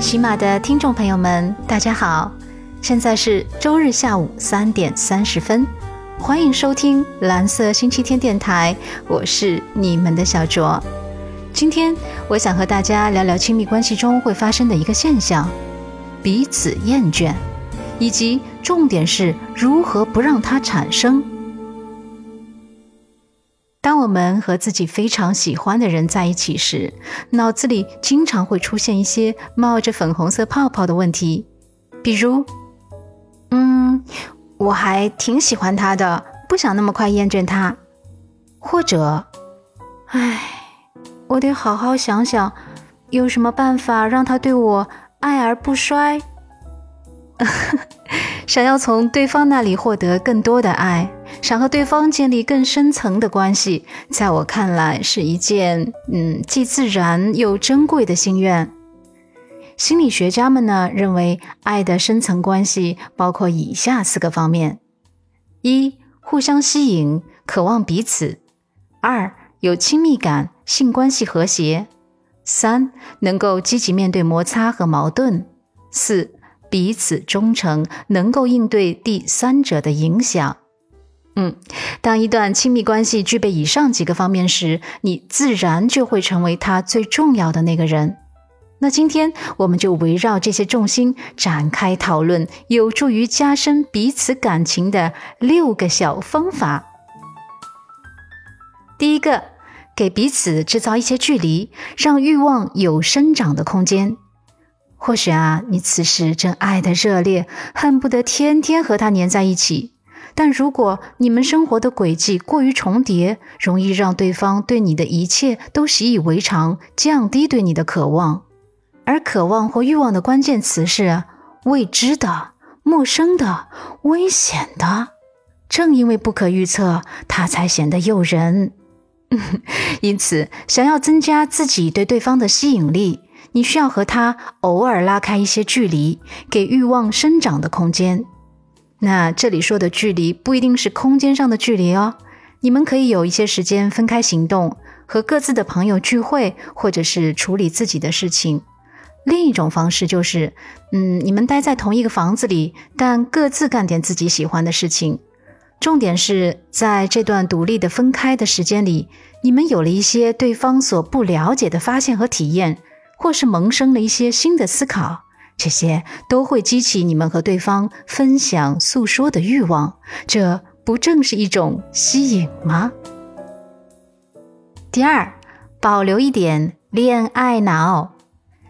喜马的听众朋友们，大家好，现在是周日下午三点三十分，欢迎收听蓝色星期天电台，我是你们的小卓。今天我想和大家聊聊亲密关系中会发生的一个现象——彼此厌倦，以及重点是如何不让它产生。当我们和自己非常喜欢的人在一起时，脑子里经常会出现一些冒着粉红色泡泡的问题，比如，嗯，我还挺喜欢他的，不想那么快厌倦他，或者，唉，我得好好想想，有什么办法让他对我爱而不衰。想要从对方那里获得更多的爱。想和对方建立更深层的关系，在我看来是一件嗯既自然又珍贵的心愿。心理学家们呢认为，爱的深层关系包括以下四个方面：一、互相吸引，渴望彼此；二、有亲密感，性关系和谐；三、能够积极面对摩擦和矛盾；四、彼此忠诚，能够应对第三者的影响。嗯，当一段亲密关系具备以上几个方面时，你自然就会成为他最重要的那个人。那今天我们就围绕这些重心展开讨论，有助于加深彼此感情的六个小方法。第一个，给彼此制造一些距离，让欲望有生长的空间。或许啊，你此时正爱得热烈，恨不得天天和他粘在一起。但如果你们生活的轨迹过于重叠，容易让对方对你的一切都习以为常，降低对你的渴望。而渴望或欲望的关键词是未知的、陌生的、危险的。正因为不可预测，它才显得诱人。因此，想要增加自己对对方的吸引力，你需要和他偶尔拉开一些距离，给欲望生长的空间。那这里说的距离不一定是空间上的距离哦，你们可以有一些时间分开行动，和各自的朋友聚会，或者是处理自己的事情。另一种方式就是，嗯，你们待在同一个房子里，但各自干点自己喜欢的事情。重点是在这段独立的分开的时间里，你们有了一些对方所不了解的发现和体验，或是萌生了一些新的思考。这些都会激起你们和对方分享、诉说的欲望，这不正是一种吸引吗？第二，保留一点恋爱脑。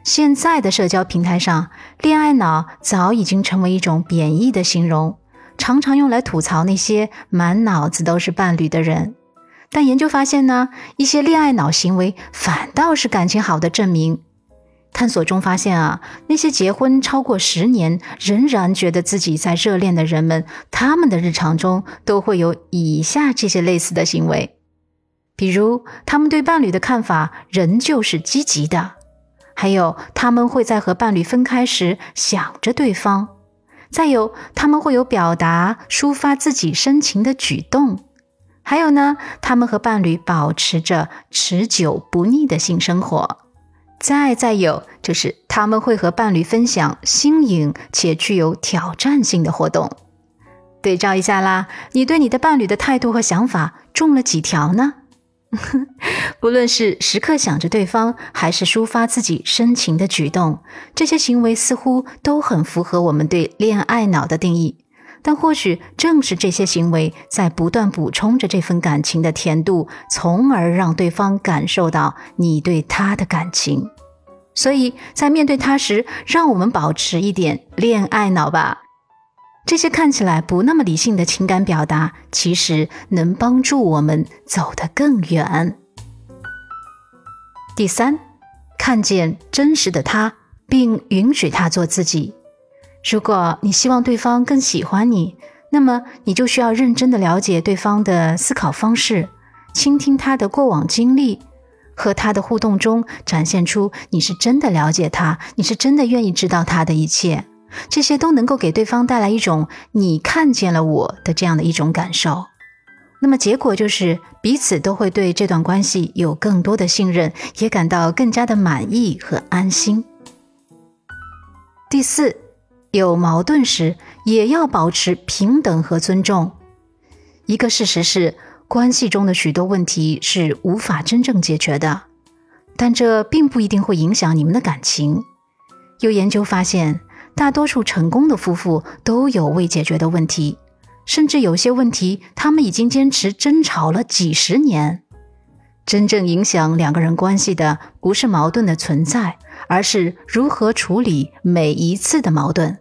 现在的社交平台上，“恋爱脑”早已经成为一种贬义的形容，常常用来吐槽那些满脑子都是伴侣的人。但研究发现呢，一些恋爱脑行为反倒是感情好的证明。探索中发现啊，那些结婚超过十年仍然觉得自己在热恋的人们，他们的日常中都会有以下这些类似的行为，比如他们对伴侣的看法仍旧是积极的，还有他们会在和伴侣分开时想着对方，再有他们会有表达抒发自己深情的举动，还有呢，他们和伴侣保持着持久不腻的性生活。再再有，就是他们会和伴侣分享新颖且具有挑战性的活动。对照一下啦，你对你的伴侣的态度和想法中了几条呢？不论是时刻想着对方，还是抒发自己深情的举动，这些行为似乎都很符合我们对恋爱脑的定义。但或许正是这些行为在不断补充着这份感情的甜度，从而让对方感受到你对他的感情。所以在面对他时，让我们保持一点恋爱脑吧。这些看起来不那么理性的情感表达，其实能帮助我们走得更远。第三，看见真实的他，并允许他做自己。如果你希望对方更喜欢你，那么你就需要认真的了解对方的思考方式，倾听他的过往经历，和他的互动中展现出你是真的了解他，你是真的愿意知道他的一切。这些都能够给对方带来一种“你看见了我”的这样的一种感受。那么结果就是彼此都会对这段关系有更多的信任，也感到更加的满意和安心。第四，有矛盾时也要保持平等和尊重。一个事实是，关系中的许多问题是无法真正解决的，但这并不一定会影响你们的感情。有研究发现，大多数成功的夫妇都有未解决的问题，甚至有些问题他们已经坚持争吵了几十年。真正影响两个人关系的，不是矛盾的存在，而是如何处理每一次的矛盾。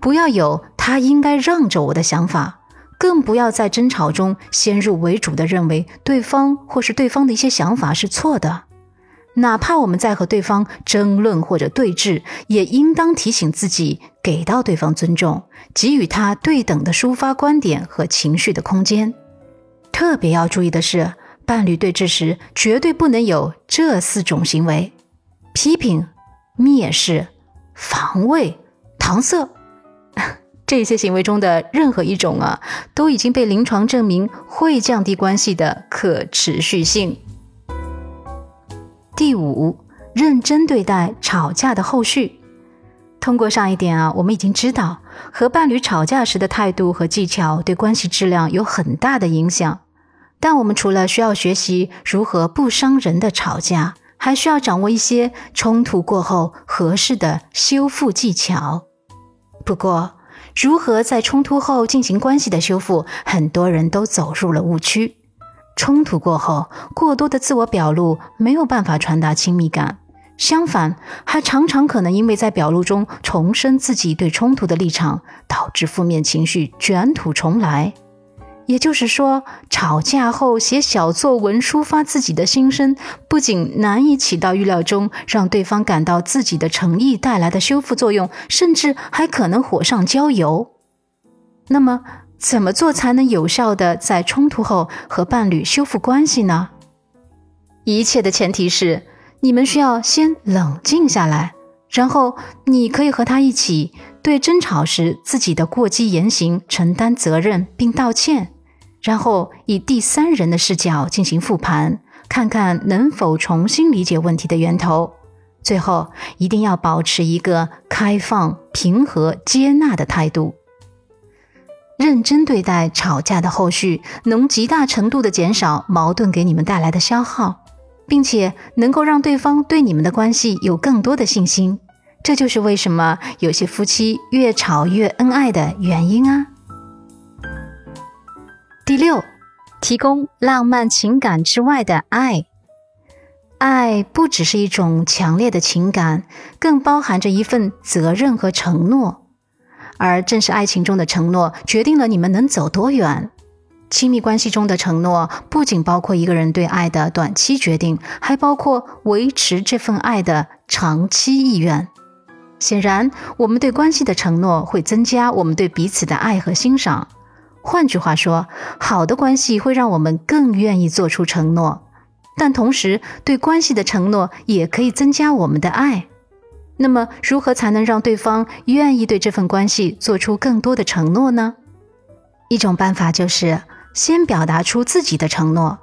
不要有他应该让着我的想法，更不要在争吵中先入为主的认为对方或是对方的一些想法是错的。哪怕我们在和对方争论或者对峙，也应当提醒自己，给到对方尊重，给予他对等的抒发观点和情绪的空间。特别要注意的是，伴侣对峙时绝对不能有这四种行为：批评、蔑视、防卫、搪塞。这些行为中的任何一种啊，都已经被临床证明会降低关系的可持续性。第五，认真对待吵架的后续。通过上一点啊，我们已经知道，和伴侣吵架时的态度和技巧对关系质量有很大的影响。但我们除了需要学习如何不伤人的吵架，还需要掌握一些冲突过后合适的修复技巧。不过，如何在冲突后进行关系的修复，很多人都走入了误区。冲突过后，过多的自我表露没有办法传达亲密感，相反，还常常可能因为在表露中重申自己对冲突的立场，导致负面情绪卷土重来。也就是说，吵架后写小作文抒发自己的心声，不仅难以起到预料中让对方感到自己的诚意带来的修复作用，甚至还可能火上浇油。那么，怎么做才能有效的在冲突后和伴侣修复关系呢？一切的前提是你们需要先冷静下来，然后你可以和他一起对争吵时自己的过激言行承担责任并道歉，然后以第三人的视角进行复盘，看看能否重新理解问题的源头。最后一定要保持一个开放、平和、接纳的态度。认真对待吵架的后续，能极大程度的减少矛盾给你们带来的消耗，并且能够让对方对你们的关系有更多的信心。这就是为什么有些夫妻越吵越恩爱的原因啊。六，提供浪漫情感之外的爱。爱不只是一种强烈的情感，更包含着一份责任和承诺。而正是爱情中的承诺，决定了你们能走多远。亲密关系中的承诺，不仅包括一个人对爱的短期决定，还包括维持这份爱的长期意愿。显然，我们对关系的承诺会增加我们对彼此的爱和欣赏。换句话说，好的关系会让我们更愿意做出承诺，但同时，对关系的承诺也可以增加我们的爱。那么，如何才能让对方愿意对这份关系做出更多的承诺呢？一种办法就是先表达出自己的承诺。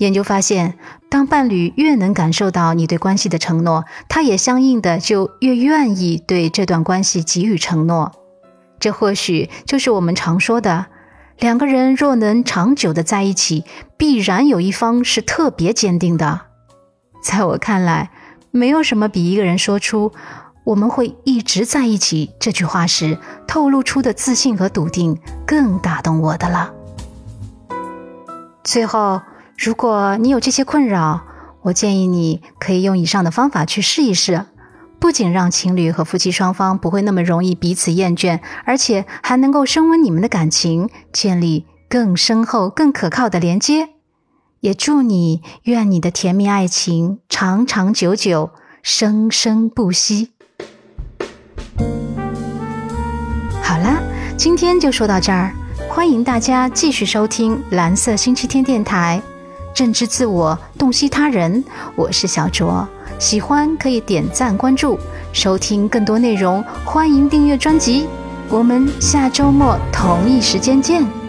研究发现，当伴侣越能感受到你对关系的承诺，他也相应的就越愿意对这段关系给予承诺。这或许就是我们常说的：两个人若能长久的在一起，必然有一方是特别坚定的。在我看来。没有什么比一个人说出“我们会一直在一起”这句话时透露出的自信和笃定更打动我的了。最后，如果你有这些困扰，我建议你可以用以上的方法去试一试，不仅让情侣和夫妻双方不会那么容易彼此厌倦，而且还能够升温你们的感情，建立更深厚、更可靠的连接。也祝你，愿你的甜蜜爱情长长久久，生生不息。好啦，今天就说到这儿，欢迎大家继续收听蓝色星期天电台，认知自我，洞悉他人。我是小卓，喜欢可以点赞关注，收听更多内容，欢迎订阅专辑。我们下周末同一时间见。